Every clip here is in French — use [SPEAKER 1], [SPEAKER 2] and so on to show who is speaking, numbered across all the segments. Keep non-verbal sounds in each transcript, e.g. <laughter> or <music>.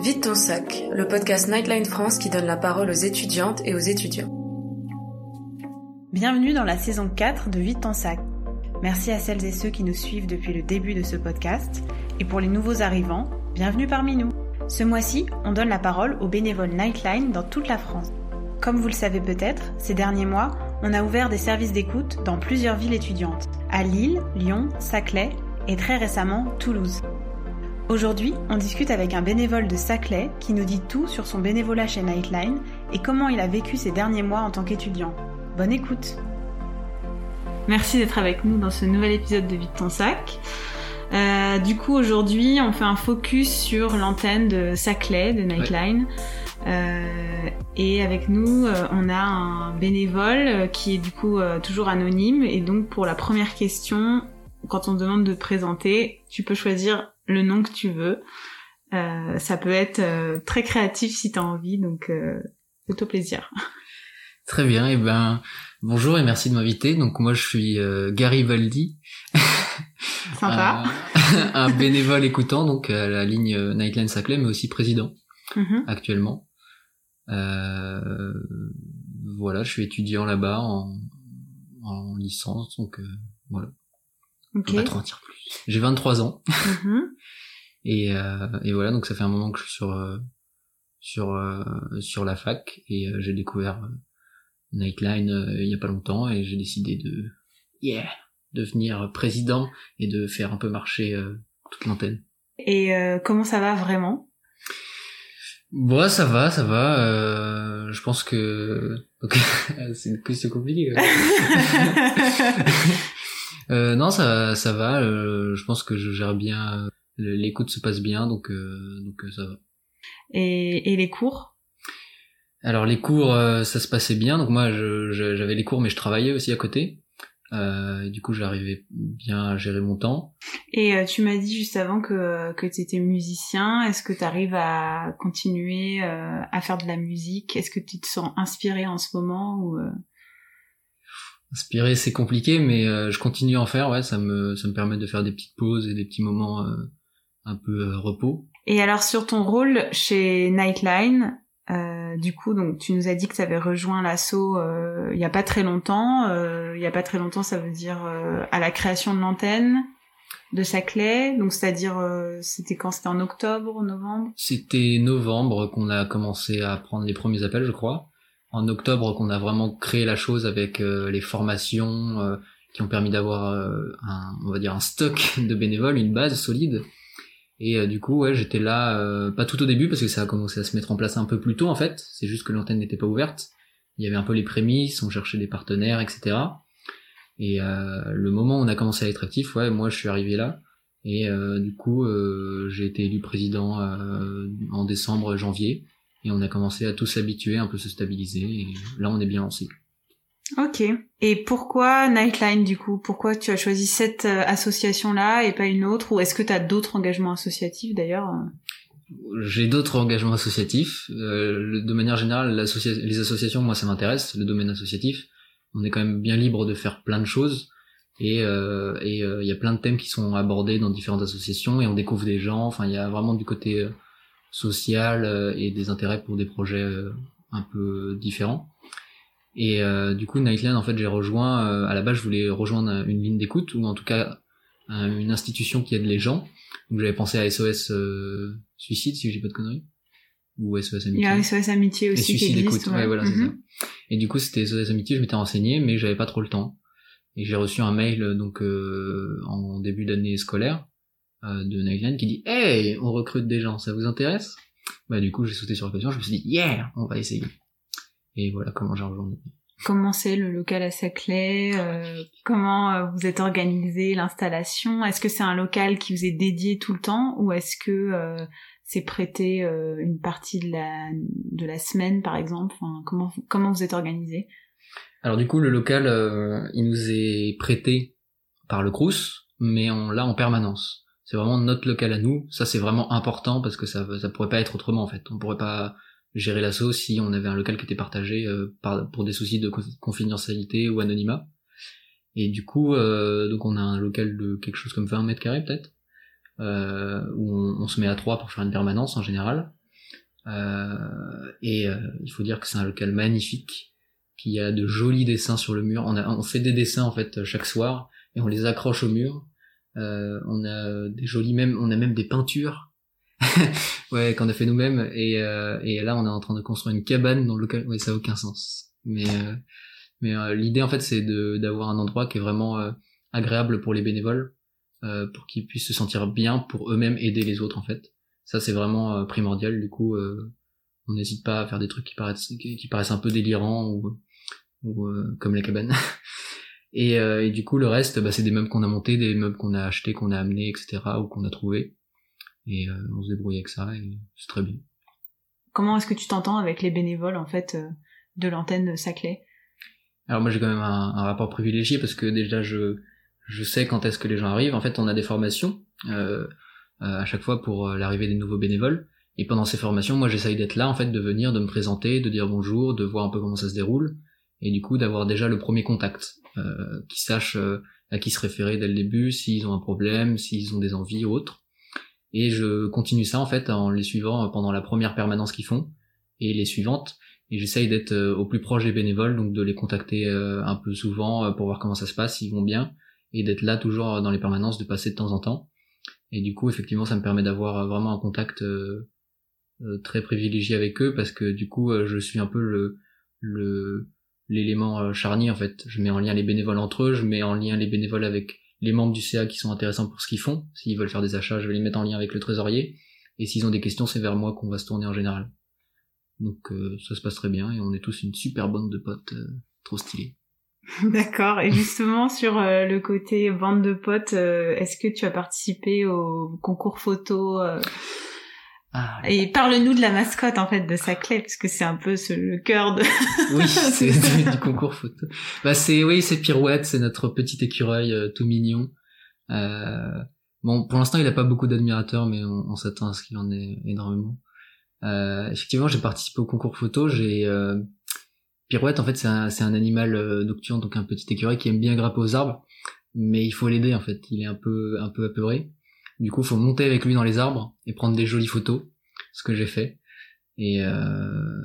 [SPEAKER 1] Vite ton sac, le podcast Nightline France qui donne la parole aux étudiantes et aux étudiants.
[SPEAKER 2] Bienvenue dans la saison 4 de Vite ton sac. Merci à celles et ceux qui nous suivent depuis le début de ce podcast. Et pour les nouveaux arrivants, bienvenue parmi nous. Ce mois-ci, on donne la parole aux bénévoles Nightline dans toute la France. Comme vous le savez peut-être, ces derniers mois, on a ouvert des services d'écoute dans plusieurs villes étudiantes, à Lille, Lyon, Saclay et très récemment Toulouse. Aujourd'hui, on discute avec un bénévole de Saclay qui nous dit tout sur son bénévolat chez Nightline et comment il a vécu ces derniers mois en tant qu'étudiant. Bonne écoute Merci d'être avec nous dans ce nouvel épisode de Vite ton sac. Euh, du coup, aujourd'hui, on fait un focus sur l'antenne de Saclay, de Nightline. Euh, et avec nous, euh, on a un bénévole qui est du coup euh, toujours anonyme. Et donc, pour la première question, quand on demande de te présenter, tu peux choisir le nom que tu veux. Euh, ça peut être euh, très créatif si tu as envie, donc euh, c'est au plaisir. <laughs>
[SPEAKER 3] Très bien, et ben bonjour et merci de m'inviter. Donc moi je suis euh, Gary Valdi, <laughs>
[SPEAKER 2] Sympa.
[SPEAKER 3] un, <laughs> un bénévole écoutant donc à la ligne euh, Nightline Saclay, mais aussi président
[SPEAKER 2] Mhm.
[SPEAKER 3] actuellement. Euh, voilà, je suis étudiant là-bas en, en licence, donc euh, voilà. On va pas trop en dire plus. J'ai 23 ans
[SPEAKER 2] Mhm. <laughs>
[SPEAKER 3] et, euh, et voilà, donc ça fait un moment que je suis sur euh, sur euh, sur la fac et euh, j'ai découvert Nightline euh, il y a pas longtemps et j'ai décidé de yeah devenir président et de faire un peu marcher euh, toute l'antenne.
[SPEAKER 2] Et euh, comment ça va vraiment?
[SPEAKER 3] Bon, ça va, ça va. Euh, je pense que <laughs> c'est une question compliquée. <laughs> euh, non, ça ça va. euh, je pense que je gère bien. L'écoute se passe bien, donc euh, donc euh, ça va.
[SPEAKER 2] et, et les cours?
[SPEAKER 3] Alors les cours, euh, ça se passait bien. Donc moi, j'avais les cours, mais je travaillais aussi à côté. Euh, du coup, j'arrivais bien à gérer mon temps.
[SPEAKER 2] Et euh, tu m'as dit juste avant que, que tu étais musicien. Est-ce que tu arrives à continuer euh, à faire de la musique? Est-ce que tu te sens inspiré en ce moment ou euh,
[SPEAKER 3] Inspirer, c'est compliqué, mais euh, je continue à en faire. Ouais, ça me ça me permet de faire des petites pauses et des petits moments euh, un peu euh, repos.
[SPEAKER 2] Et alors sur ton rôle chez Nightline, euh, du coup, donc tu nous as dit que tu avais rejoint l'assaut euh, il y a pas très longtemps. Euh, il y a pas très longtemps, ça veut dire euh, à la création de l'antenne de Saclay. Donc c'est-à-dire, euh, c'était quand? C'était en octobre, novembre?
[SPEAKER 3] C'était novembre qu'on a commencé à prendre les premiers appels, je crois. En octobre qu'on a vraiment créé la chose avec euh, les formations euh, qui ont permis d'avoir euh, un, on va dire un stock <laughs> de bénévoles, une base solide. Et euh, du coup, ouais, j'étais là, euh, pas tout au début parce que ça a commencé à se mettre en place un peu plus tôt en fait. C'est juste que l'antenne n'était pas ouverte. Il y avait un peu les prémices, on cherchait des partenaires, etc. Et euh, le moment où on a commencé à être actif, ouais, moi je suis arrivé là. Et du coup, j'ai été élu président en décembre, janvier, et on a commencé à tous s'habituer, un peu se stabiliser, et là on est bien lancé.
[SPEAKER 2] Ok. Et pourquoi Nightline du coup? Pourquoi tu as choisi cette euh, association-là et pas une autre? Ou est-ce que tu as d'autres engagements associatifs d'ailleurs?
[SPEAKER 3] J'ai d'autres engagements associatifs. Euh, de manière générale, les associations, moi ça m'intéresse, le domaine associatif. On est quand même bien libre de faire plein de choses. Et euh, et, euh, il y a plein de thèmes qui sont abordés dans différentes associations et on découvre des gens. Enfin, il y a vraiment du côté euh, social euh, et des intérêts pour des projets euh, un peu différents. Et euh, du coup, Nightline, en fait, j'ai rejoint. euh, à la base, je voulais rejoindre une ligne d'écoute ou en tout cas un- une institution qui aide les gens. Donc j'avais pensé à SOS euh, Suicide, si j'ai pas de conneries, ou SOS
[SPEAKER 2] Il
[SPEAKER 3] Amitié.
[SPEAKER 2] y a SOS Amitié
[SPEAKER 3] Et
[SPEAKER 2] aussi qui
[SPEAKER 3] Suicide
[SPEAKER 2] existe.
[SPEAKER 3] Écoute, ouais, voilà, c'est
[SPEAKER 2] Mhm.
[SPEAKER 3] ça. Et du coup, c'était SOS Amitié, je m'étais renseigné, mais j'avais pas trop le temps. Et j'ai reçu un mail euh, donc euh, en début d'année scolaire euh, de Nightline qui dit Hey, on recrute des gens, ça vous intéresse? Bah du coup, j'ai sauté sur l'occasion, je me suis dit Yeah, on va essayer. Et voilà comment j'ai rejoint.
[SPEAKER 2] Comment c'est le local à Saclay euh, Comment euh, vous êtes organisé l'installation? Est-ce que c'est un local qui vous est dédié tout le temps ou est-ce que euh, c'est prêté euh, une partie de la de la semaine par exemple? Enfin, Comment comment vous êtes organisé?
[SPEAKER 3] Alors du coup, le local, euh, il nous est prêté par le Crous, mais on l'a en permanence. C'est vraiment notre local à nous. Ça, c'est vraiment important parce que ça, ça pourrait pas être autrement en fait. On pourrait pas gérer l'assaut si on avait un local qui était partagé euh, par, pour des soucis de co- confidentialité ou anonymat. Et du coup, euh, donc on a un local de quelque chose comme 20 mètres carrés peut-être, euh, où on, on se met à trois pour faire une permanence en général. et il faut dire que c'est un local magnifique, qu'il y a de jolis dessins sur le mur. On, a, on fait des dessins en fait chaque soir et on les accroche au mur. On a des jolis même, on a même des peintures <laughs> ouais, qu'on a fait nous-mêmes. Et, et là, on est en train de construire une cabane dans le local. Ouais, ça a aucun sens. Mais mais l'idée en fait, c'est de d'avoir un endroit qui est vraiment agréable pour les bénévoles, euh, pour qu'ils puissent se sentir bien pour eux-mêmes aider les autres en fait. Ça c'est vraiment euh, primordial. Du coup, euh, on n'hésite pas à faire des trucs qui paraissent qui, paraissent un peu délirants ou, ou comme les cabanes. <laughs> et, et, du coup, le reste, bah, c'est des meubles qu'on a montés, des meubles qu'on a achetés, qu'on a amenés, etc. ou qu'on a trouvés. Et on se débrouille avec ça et c'est très bien.
[SPEAKER 2] Comment est-ce que tu t'entends avec les bénévoles en fait de l'antenne Saclay?
[SPEAKER 3] Alors moi j'ai quand même un, un, rapport privilégié parce que déjà je je sais quand est-ce que les gens arrivent. En fait, on a des formations euh, euh à chaque fois pour euh, l'arrivée des nouveaux bénévoles. Et pendant ces formations, moi, j'essaye d'être là, en fait, de venir, de me présenter, de dire bonjour, de voir un peu comment ça se déroule, et du coup d'avoir déjà le premier contact, euh, qu'ils sachent euh, à qui se référer dès le début, s'ils ont un problème, s'ils ont des envies ou autres. Et je continue ça en fait en les suivant pendant la première permanence qu'ils font et les suivantes. Et j'essaye d'être au plus proche des bénévoles, donc de les contacter un peu souvent pour voir comment ça se passe, s'ils vont bien, et d'être là toujours dans les permanences, de passer de temps en temps. Et du coup, effectivement, ça me permet d'avoir vraiment un contact euh, euh, très privilégié avec eux parce que du coup, euh, je suis un peu le le l'élément charnier en fait. Je mets en lien les bénévoles entre eux, je mets en lien les bénévoles avec les membres du CA qui sont intéressants pour ce qu'ils font. S'ils veulent faire des achats, je vais les mettre en lien avec le trésorier. Et s'ils ont des questions, c'est vers moi qu'on va se tourner en général. Donc ça se passe très bien et on est tous une super bande de potes trop stylés. <laughs>
[SPEAKER 2] D'accord. Et justement sur euh, le côté bande de potes, euh, est-ce que tu as participé au concours photo euh? Ah, Et parle-nous de la mascotte en fait de Saclay, puisque c'est un peu le cœur de. <laughs>
[SPEAKER 3] oui, c'est du, concours photo. Bah c'est oui, c'est Pirouette, c'est notre petit écureuil tout mignon. bon, pour l'instant, il a pas beaucoup d'admirateurs, mais on, s'attend à ce qu'il en ait énormément. effectivement, j'ai participé au concours photo. J'ai Pirouette, en fait, c'est un, un, animal euh, nocturne, donc un petit écureuil qui aime bien grimper aux arbres, mais il faut l'aider en fait. Il est un peu, un peu apeuré. Du coup, faut monter avec lui dans les arbres et prendre des jolies photos, ce que j'ai fait. Et, euh,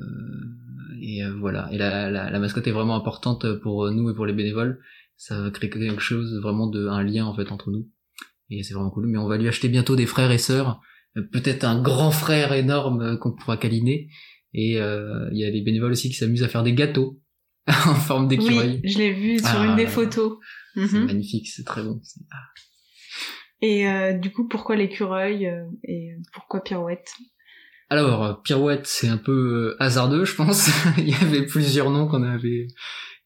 [SPEAKER 3] et euh, voilà. Et la, la, la, mascotte est vraiment importante pour nous et pour les bénévoles. Ça va créer quelque chose vraiment de un lien en fait entre nous. Et c'est vraiment cool. Mais on va lui acheter bientôt des frères et sœurs, peut-être un grand frère énorme qu'on pourra câliner et euh, il y a des bénévoles aussi qui s'amusent à faire des gâteaux <laughs> en forme d'écureuil.
[SPEAKER 2] Oui, je l'ai vu sur une des photos.
[SPEAKER 3] C'est mhm. magnifique, c'est très bon. Ah.
[SPEAKER 2] Et euh, du coup, pourquoi l'écureuil euh, et pourquoi pirouette?
[SPEAKER 3] Alors, pirouette, c'est un peu hasardeux, je pense. <laughs> il y avait plusieurs noms qu'on avait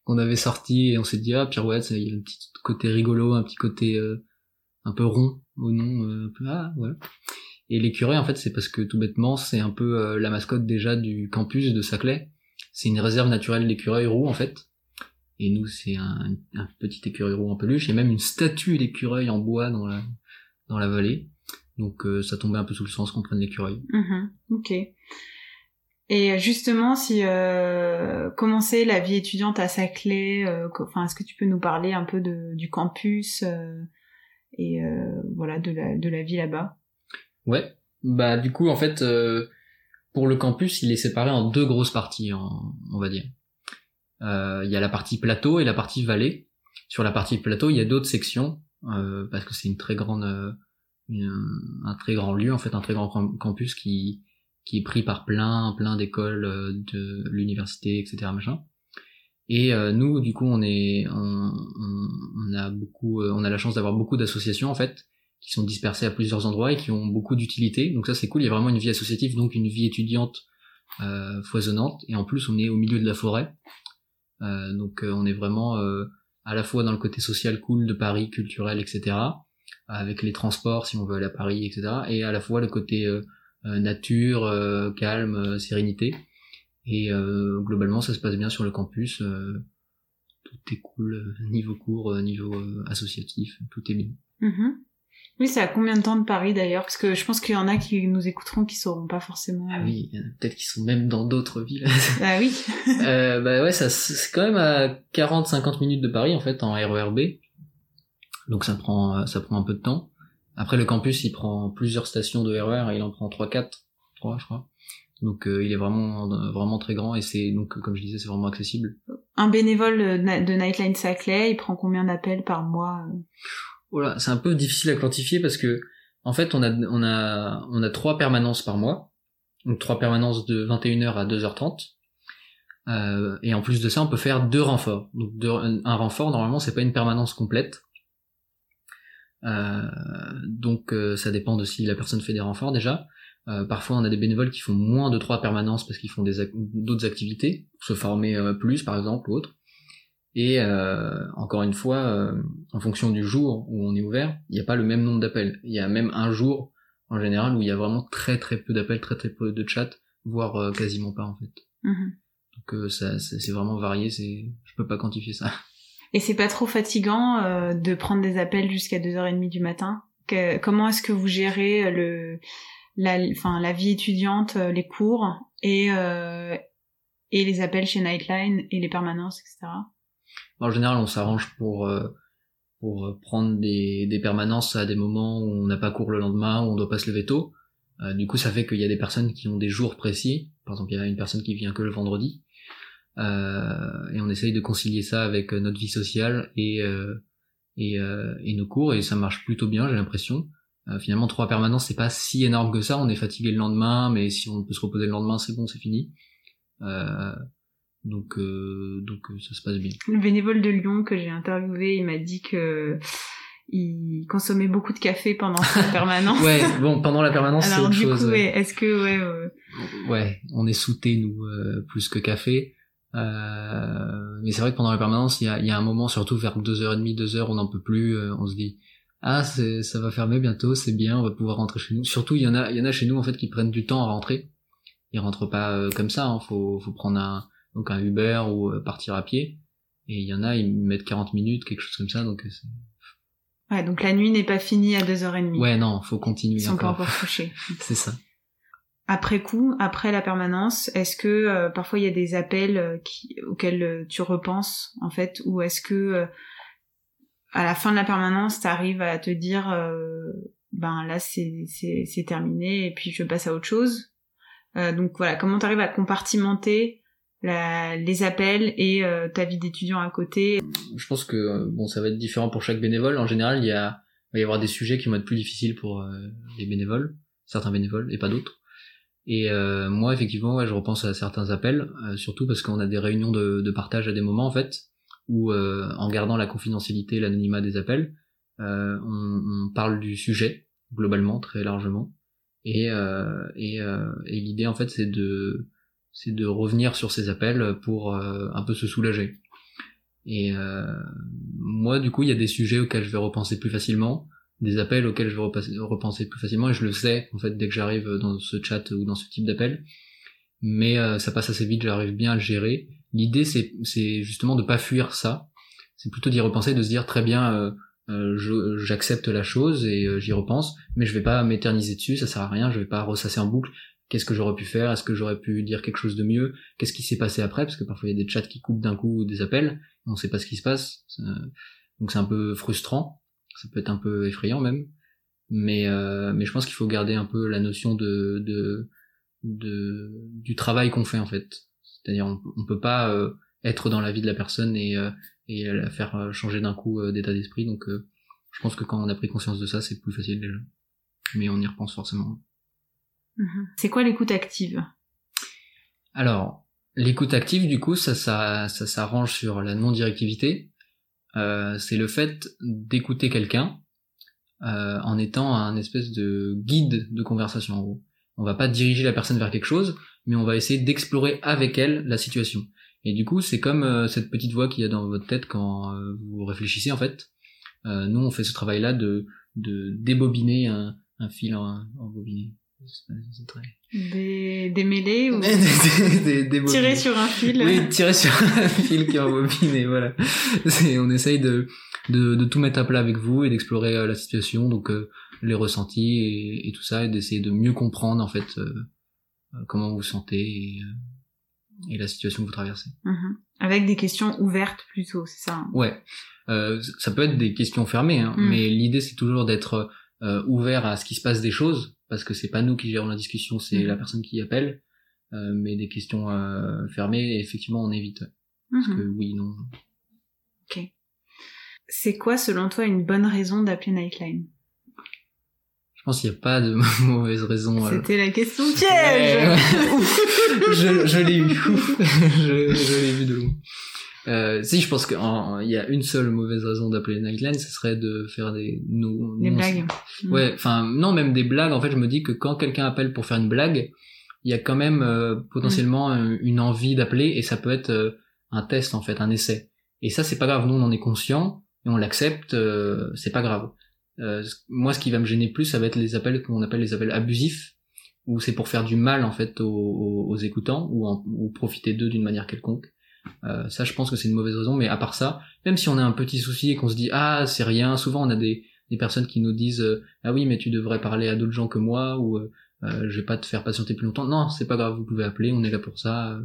[SPEAKER 3] qu'on avait sortis et on s'est dit ah pirouette, il y a un petit côté rigolo, un petit côté un peu rond au nom, un peu ah voilà. Et l'écureuil, en fait, c'est parce que tout bêtement, c'est un peu euh, la mascotte déjà du campus de Saclay. C'est une réserve naturelle d'écureuil roux, en fait. Et nous, c'est un, petit écureuil roux en peluche. Il y a même une statue d'écureuil en bois dans la, dans la vallée. Donc euh, ça tombait un peu sous le sens qu'on prenne l'écureuil.
[SPEAKER 2] Mm-hmm. ok. Et justement, si euh, commencer la vie étudiante à Saclay, euh, enfin, est-ce que tu peux nous parler un peu de, du campus et voilà de la, de la vie là-bas?
[SPEAKER 3] Ouais. Bah du coup en fait euh, pour le campus il est séparé en deux grosses parties on va dire. Euh, il y a la partie plateau et la partie vallée. Sur la partie plateau il y a d'autres sections euh, parce que c'est une très grande un très grand lieu en fait un très grand campus qui qui est pris par plein plein d'écoles de l'université etc machin. Et nous, du coup, on est, on, on, a beaucoup, on a la chance d'avoir beaucoup d'associations en fait qui sont dispersés à plusieurs endroits et qui ont beaucoup d'utilité. Donc ça c'est cool, il y a vraiment une vie associative, donc une vie étudiante euh, foisonnante. Et en plus on est au milieu de la forêt. Euh, donc euh, on est vraiment euh, à la fois dans le côté social cool de Paris, culturel, etc. Avec les transports si on veut aller à Paris, etc. Et à la fois le côté nature, calme, sérénité. Et globalement ça se passe bien sur le campus. tout est cool, niveau cours, niveau associatif, tout est bien.
[SPEAKER 2] Mm-hmm. Oui, c'est à combien de temps de Paris d'ailleurs? Parce que je pense qu'il y en a qui nous écouteront qui sauront pas forcément.
[SPEAKER 3] Ah oui, peut-être qu'ils sont même dans d'autres villes. <laughs>
[SPEAKER 2] ah oui. <laughs>
[SPEAKER 3] euh, bah ouais, ça c'est quand même à 40-50 minutes de Paris en fait en RERB. Donc ça prend ça prend un peu de temps. Après le campus, il prend plusieurs stations de RER, e il en prend 3 4, 3 je crois. Donc il est vraiment vraiment très grand et c'est donc comme je disais c'est vraiment accessible.
[SPEAKER 2] Un bénévole de Nightline Saclay, il prend combien d'appels par mois
[SPEAKER 3] Voilà, c'est un peu difficile à quantifier parce que en fait on a on a on a trois permanences par mois. Donc trois permanences de 21h à 2h30. Euh, et en plus de ça, on peut faire deux renforts. Donc un renfort, normalement, c'est pas une permanence complète. Euh, donc euh, ça dépend de si la personne fait des renforts déjà. Euh, parfois, on a des bénévoles qui font moins de trois permanences parce qu'ils font d'autres activités, se former plus, par exemple, ou autre. Et encore une fois, en fonction du jour où on est ouvert, il n'y a pas le même nombre d'appels. Il y a même un jour, en général, où il y a vraiment très très peu d'appels, très très peu de chats, voire quasiment pas en fait. Mhm. Donc ça, c'est vraiment varié, c'est, je peux pas quantifier ça. <laughs>
[SPEAKER 2] Et c'est pas trop fatigant euh, de prendre des appels jusqu'à 2h30 du matin? Que, Comment est-ce que vous gérez le, la, enfin, la vie étudiante, euh, les cours et, euh, et les appels chez Nightline et les permanences, etc.
[SPEAKER 3] En général, on s'arrange pour euh, pour prendre des, des permanences à des moments où on n'a pas cours le lendemain, où on doit pas se lever tôt. Euh, du coup, ça fait qu'il y a des personnes qui ont des jours précis. Par exemple, il y a une personne qui vient que le vendredi. Euh, et on essaye de concilier ça avec euh, notre vie sociale et euh, et, et, nos cours et ça marche plutôt bien j'ai l'impression finalement trois permanences c'est pas si énorme que ça on est fatigué le lendemain mais si on peut se reposer le lendemain c'est bon c'est fini donc donc ça se passe bien
[SPEAKER 2] le bénévole de Lyon que j'ai interviewé il m'a dit que il consommait beaucoup de café pendant sa <laughs> permanence.
[SPEAKER 3] ouais, bon, pendant la permanence, c'est autre chose.
[SPEAKER 2] Coup, est-ce que, ouais,
[SPEAKER 3] ouais, on est souté nous plus que café. Euh, mais c'est vrai que pendant la permanence, il y a, y a, un moment, surtout vers 2h30, 2h, on n'en peut plus, euh, on se dit ah ça va fermer bientôt, c'est bien, on va pouvoir rentrer chez nous. Surtout il y en a, il y en a chez nous en fait qui prennent du temps à rentrer. Ils rentrent pas euh, comme ça, hein, faut, faut prendre un donc un Uber ou partir à pied. Et il y en a, ils mettent 40 minutes, quelque chose comme ça, donc
[SPEAKER 2] Ouais, donc la nuit n'est pas finie à 2h30.
[SPEAKER 3] Ouais, non, faut continuer.
[SPEAKER 2] Ils sont encore, pas encore couchés. <laughs>
[SPEAKER 3] c'est ça
[SPEAKER 2] après coup, après la permanence, est-ce que euh, parfois il y a des appels euh, qui, auxquels euh, tu repenses en fait, ou est-ce que à la fin de la permanence, tu arrives à te dire ben là c'est c'est terminé et puis je passe à autre chose? donc voilà, comment tu arrives à compartimenter la, les appels et ta vie d'étudiant à côté
[SPEAKER 3] Je pense que bon ça va être différent pour chaque bénévole. En général, il y a il va y avoir des sujets qui vont être plus difficiles pour les bénévoles, certains bénévoles et pas d'autres. Et euh, moi, effectivement, ouais, je repense à certains appels, euh, surtout parce qu'on a des réunions de, de, partage à des moments, en fait, où, euh, en gardant la confidentialité, l'anonymat des appels, on, on, parle du sujet, globalement, très largement. Et, et, et l'idée, en fait, c'est de, c'est de revenir sur ces appels pour un peu se soulager. Et moi, du coup, il y a des sujets auxquels je vais repenser plus facilement des appels auxquels je vais repenser plus facilement et je le sais en fait dès que j'arrive dans ce chat ou dans ce type d'appel. Mais euh, ça passe assez vite j'arrive bien à le gérer. L'idée c'est c'est justement de pas fuir ça. C'est plutôt d'y repenser de se dire très bien euh, euh j'accepte la chose et euh, j'y repense mais je vais pas m'éterniser dessus ça sert à rien je vais pas ressasser en boucle qu'est-ce que j'aurais pu faire est-ce que j'aurais pu dire quelque chose de mieux qu'est-ce qui s'est passé après parce que parfois il y a des chats qui coupent d'un coup des appels on sait pas ce qui se passe donc c'est un peu frustrant ça peut être un peu effrayant même mais euh, mais je pense qu'il faut garder un peu la notion de de, de du travail qu'on fait en fait. C'est-à-dire on, on peut pas euh, être dans la vie de la personne et euh, et la faire changer d'un coup d'état d'esprit donc je pense que quand on a pris conscience de ça c'est plus facile déjà. Mais on y repense forcément
[SPEAKER 2] mm-hmm. c'est quoi l'écoute active?
[SPEAKER 3] Alors l'écoute active du coup ça ça ça s'arrange sur la non directivité euh, c'est le fait d'écouter quelqu'un euh, en étant un espèce de guide de conversation en gros. On va pas diriger la personne vers quelque chose, mais on va essayer d'explorer avec elle la situation. Et du coup, c'est comme euh, cette petite voix qu'il y a dans votre tête quand vous réfléchissez en fait. nous, on fait ce travail-là de, de débobiner un, un fil en, en bobiné.
[SPEAKER 2] Des, des mêlées ou <laughs> des, tirer sur un fil.
[SPEAKER 3] Oui tirer sur un <laughs> fil qui embobine et voilà. On essaye de, de, de tout mettre à plat avec vous et d'explorer euh, la situation donc euh, les ressentis et, et, tout ça et d'essayer de mieux comprendre en fait euh, comment vous vous sentez et, et, la situation que vous traversez.
[SPEAKER 2] Mhm. avec des questions ouvertes plutôt c'est ça hein.
[SPEAKER 3] Ouais. Ça peut être des questions fermées hein, mhm. mais l'idée c'est toujours d'être ouvert à ce qui se passe des choses parce que c'est pas nous qui gérons la discussion, c'est la mhm. personne qui appelle. Euh, mais des questions euh, fermées, effectivement, on évite. Parce
[SPEAKER 2] Mhm.
[SPEAKER 3] que oui, non.
[SPEAKER 2] C'est quoi, selon toi, une bonne raison d'appeler Nightline?
[SPEAKER 3] Je pense qu'il n'y a pas de <laughs> mauvaise raison. euh.
[SPEAKER 2] C'était la question piège <laughs>
[SPEAKER 3] je, je l'ai eu. <laughs> je, je l'ai vu de loin. Euh, si, je pense qu'il y a une seule mauvaise raison d'appeler Nightline, ce serait de faire des... No,
[SPEAKER 2] Des
[SPEAKER 3] non-
[SPEAKER 2] blagues. Mm.
[SPEAKER 3] Ouais, enfin, non, même des blagues. En fait, je me dis que quand quelqu'un appelle pour faire une blague, il y a quand même euh, potentiellement euh, une envie d'appeler et ça peut être euh, un test, en fait, un essai. Et ça, c'est pas grave. Nous, on en est conscient et on l'accepte. euh, c'est pas grave. Euh, moi, ce qui va me gêner plus, ça va être les appels qu'on appelle les appels abusifs, où c'est pour faire du mal en fait aux, aux- aux écoutants ou, en- ou profiter d'eux d'une manière quelconque. Euh, ça, je pense que c'est une mauvaise raison. Mais à part ça, même si on a un petit souci et qu'on se dit ah c'est rien, souvent on a des, des personnes qui nous disent euh, ah oui mais tu devrais parler à d'autres gens que moi ou euh, euh, je vais pas te faire patienter plus longtemps. Non, c'est pas grave, vous pouvez appeler, on est là pour ça. euh,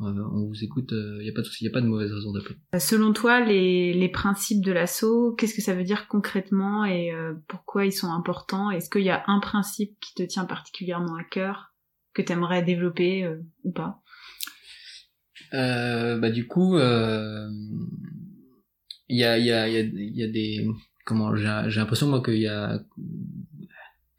[SPEAKER 3] euh, on vous écoute, il y a pas de souci, y a pas de mauvaise raison d'appeler.
[SPEAKER 2] Selon toi, les, les principes de l'assaut, qu'est-ce que ça veut dire concrètement et euh, pourquoi ils sont importants? Est-ce qu'il y a un principe qui te tient particulièrement à cœur, que tu aimerais développer euh, ou pas?
[SPEAKER 3] Euh, bah du coup, euh, il y a, il y a, y y a des, comment, j'ai l'impression moi qu'il y a,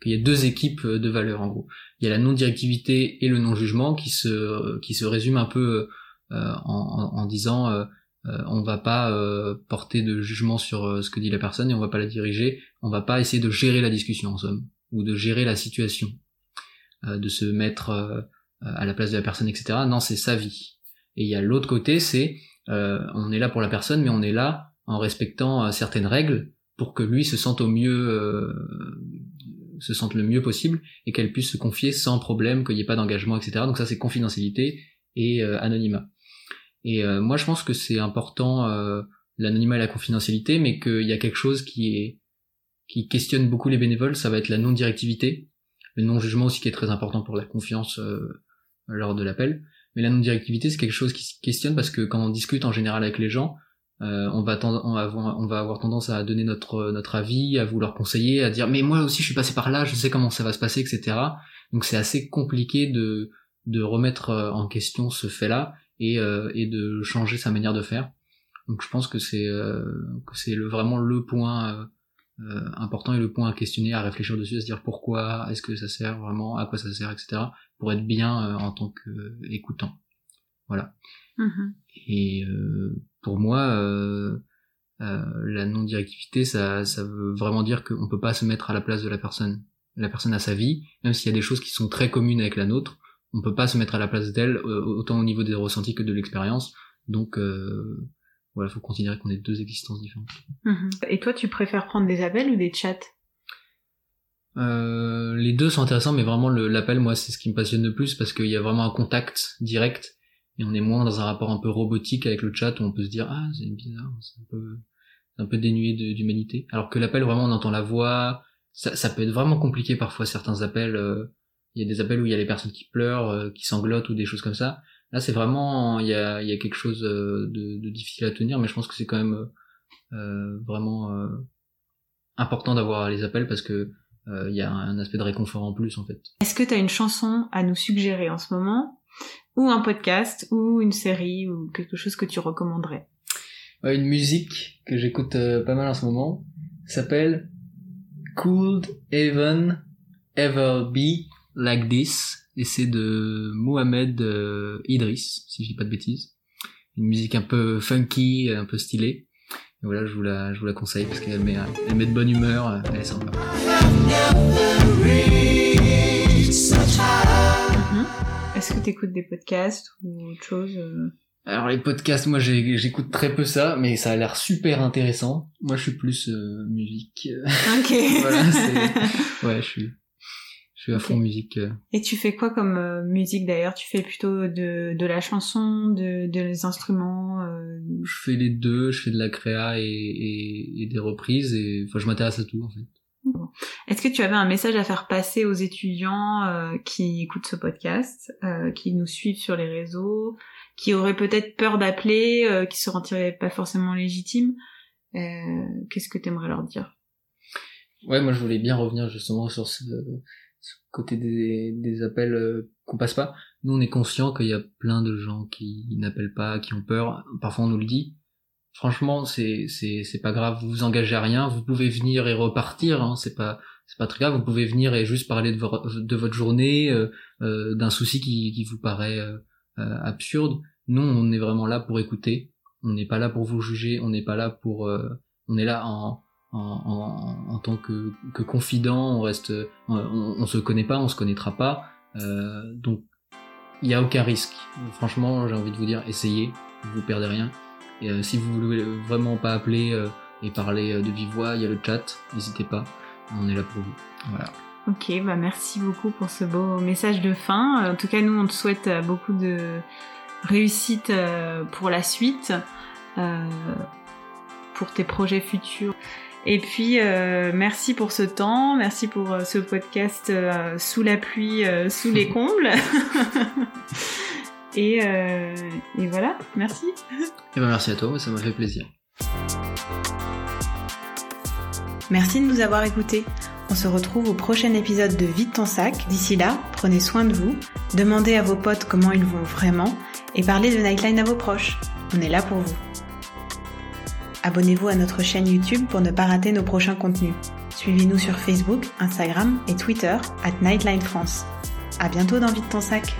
[SPEAKER 3] qu'il y a deux équipes de valeurs en gros. Il y a la non-directivité et le non-jugement qui se, qui se résument un peu euh, en, en, en disant, euh, on va pas porter de jugement sur ce que dit la personne et on va pas la diriger, on va pas essayer de gérer la discussion en somme ou de gérer la situation, de se mettre à la place de la personne, etc. Non, c'est sa vie. Et il y a l'autre côté, c'est euh, on est là pour la personne, mais on est là en respectant euh, certaines règles pour que lui se sente au mieux, euh, se sente le mieux possible et qu'elle puisse se confier sans problème, qu'il n'y ait pas d'engagement, etc. Donc ça, c'est confidentialité et euh, anonymat. Et euh, moi, je pense que c'est important euh, l'anonymat et la confidentialité, mais qu'il y a quelque chose qui est qui questionne beaucoup les bénévoles, ça va être la non-directivité, le non-jugement aussi qui est très important pour la confiance lors de l'appel. Mais la non-directivité, c'est quelque chose qui se questionne parce que quand on discute en général avec les gens, euh, on, va on, va avoir, tendance à donner notre, notre avis, à vouloir conseiller, à dire mais moi aussi je suis passé par là, je sais comment ça va se passer, etc. Donc c'est assez compliqué de, de remettre euh, en question ce fait-là et, euh, et de changer sa manière de faire. Donc je pense que c'est euh, vraiment le point euh, euh, important et le point à questionner, à réfléchir dessus, à se dire pourquoi, est-ce que ça sert vraiment, à quoi ça sert, etc. pour être bien euh, en tant qu'écoutant. Voilà.
[SPEAKER 2] Mhm.
[SPEAKER 3] Et euh, pour moi, euh, euh, la non-directivité, ça, ça veut vraiment dire qu'on peut pas se mettre à la place de la personne. La personne a sa vie, même s'il y a des choses qui sont très communes avec la nôtre, on peut pas se mettre à la place d'elle, euh, autant au niveau des ressentis que de l'expérience. Donc euh, voilà, faut considérer qu'on est deux existences différentes.
[SPEAKER 2] Mhm. Et toi, tu préfères prendre des appels ou des chats?
[SPEAKER 3] Euh, les deux sont intéressants, mais vraiment l'appel, moi, c'est ce qui me passionne le plus parce qu'il y a vraiment un contact direct et on est moins dans un rapport un peu robotique avec le chat où on peut se dire ah c'est bizarre, c'est un peu, un peu dénué d'humanité. Alors que l'appel, vraiment, on entend la voix. Ça, ça peut être vraiment compliqué parfois certains appels. euh, Il y a des appels où il y a les personnes qui pleurent, euh, qui sanglotent ou des choses comme ça. Là, c'est vraiment il y a, il y a quelque chose euh, de, de difficile à tenir, mais je pense que c'est quand même euh, euh, vraiment euh, important d'avoir les appels parce que euh, il y a un aspect de réconfort en plus en fait.
[SPEAKER 2] Est-ce que tu as une chanson à nous suggérer en ce moment? Ou un podcast? Ou une série? Ou quelque chose que tu recommanderais?
[SPEAKER 3] Ouais, une musique que j'écoute euh, pas mal en ce moment. S'appelle Could Even Ever Be Like This? Et c'est de Mohamed euh, Idriss si je dis pas de bêtises. Une musique un peu funky, un peu stylée. Et voilà, je vous la, je vous la conseille parce qu'elle met, elle met de bonne humeur, euh, elle est sympa.
[SPEAKER 2] Mhm. Est-ce que tu écoutes des podcasts ou autre chose euh
[SPEAKER 3] Alors les podcasts, moi j'écoute très peu ça, mais ça a l'air super intéressant. Moi je suis plus euh, musique.
[SPEAKER 2] Ok. <laughs>
[SPEAKER 3] Voilà, <laughs> ouais, je suis, je suis à fond musique. euh.
[SPEAKER 2] Et tu fais quoi comme euh, musique d'ailleurs? Tu fais plutôt de, de la chanson, de, de les instruments euh,
[SPEAKER 3] Je fais les deux, je fais de la créa et, et, et des reprises, et enfin je m'intéresse à tout en fait.
[SPEAKER 2] Est-ce que tu avais un message à faire passer aux étudiants euh, qui écoutent ce podcast, qui nous suivent sur les réseaux, qui auraient peut-être peur d'appeler, qui se sentiraient pas forcément légitimes? Qu'est-ce que tu aimerais leur dire?
[SPEAKER 3] Ouais, moi je voulais bien revenir justement sur ce, côté des, appels euh, qu'on passe pas. Nous, on est conscient qu'il y a plein de gens qui n'appellent pas, qui ont peur. Parfois, on nous le dit. Franchement, c'est c'est c'est pas grave. Vous vous engagez à rien. Vous pouvez venir et repartir. Hein. C'est pas c'est pas très grave. Vous pouvez venir et juste parler de, de votre journée, euh, euh, d'un souci qui qui vous paraît absurde. Nous, on est vraiment là pour écouter. On n'est pas là pour vous juger. On n'est pas là pour. on est là en en, tant que, confident, on reste, se connaît pas, on se connaîtra pas, euh, donc il n'y a aucun risque. Franchement, j'ai envie de vous dire, essayez, vous perdez rien. Et euh, si vous voulez vraiment pas appeler euh, et parler de vive voix, il y a le chat, n'hésitez pas, on est là pour vous. Voilà.
[SPEAKER 2] Ok, bah merci beaucoup pour ce beau message de fin. En tout cas, nous, on te souhaite beaucoup de réussite pour la suite, pour tes projets futurs. Et puis, euh, merci pour ce temps, merci pour euh, ce podcast euh, sous la pluie, sous les <laughs> combles. <laughs> et, et, voilà, merci.
[SPEAKER 3] Et ben merci à toi, ça m'a fait plaisir.
[SPEAKER 2] Merci de nous avoir écoutés. On se retrouve au prochain épisode de Vite ton sac. D'ici là, prenez soin de vous, demandez à vos potes comment ils vont vraiment et parlez de Nightline à vos proches. On est là pour vous. Abonnez-vous à notre chaîne YouTube pour ne pas rater nos prochains contenus. Suivez-nous sur Facebook, Instagram et Twitter at Nightline France. À bientôt dans Vite ton sac.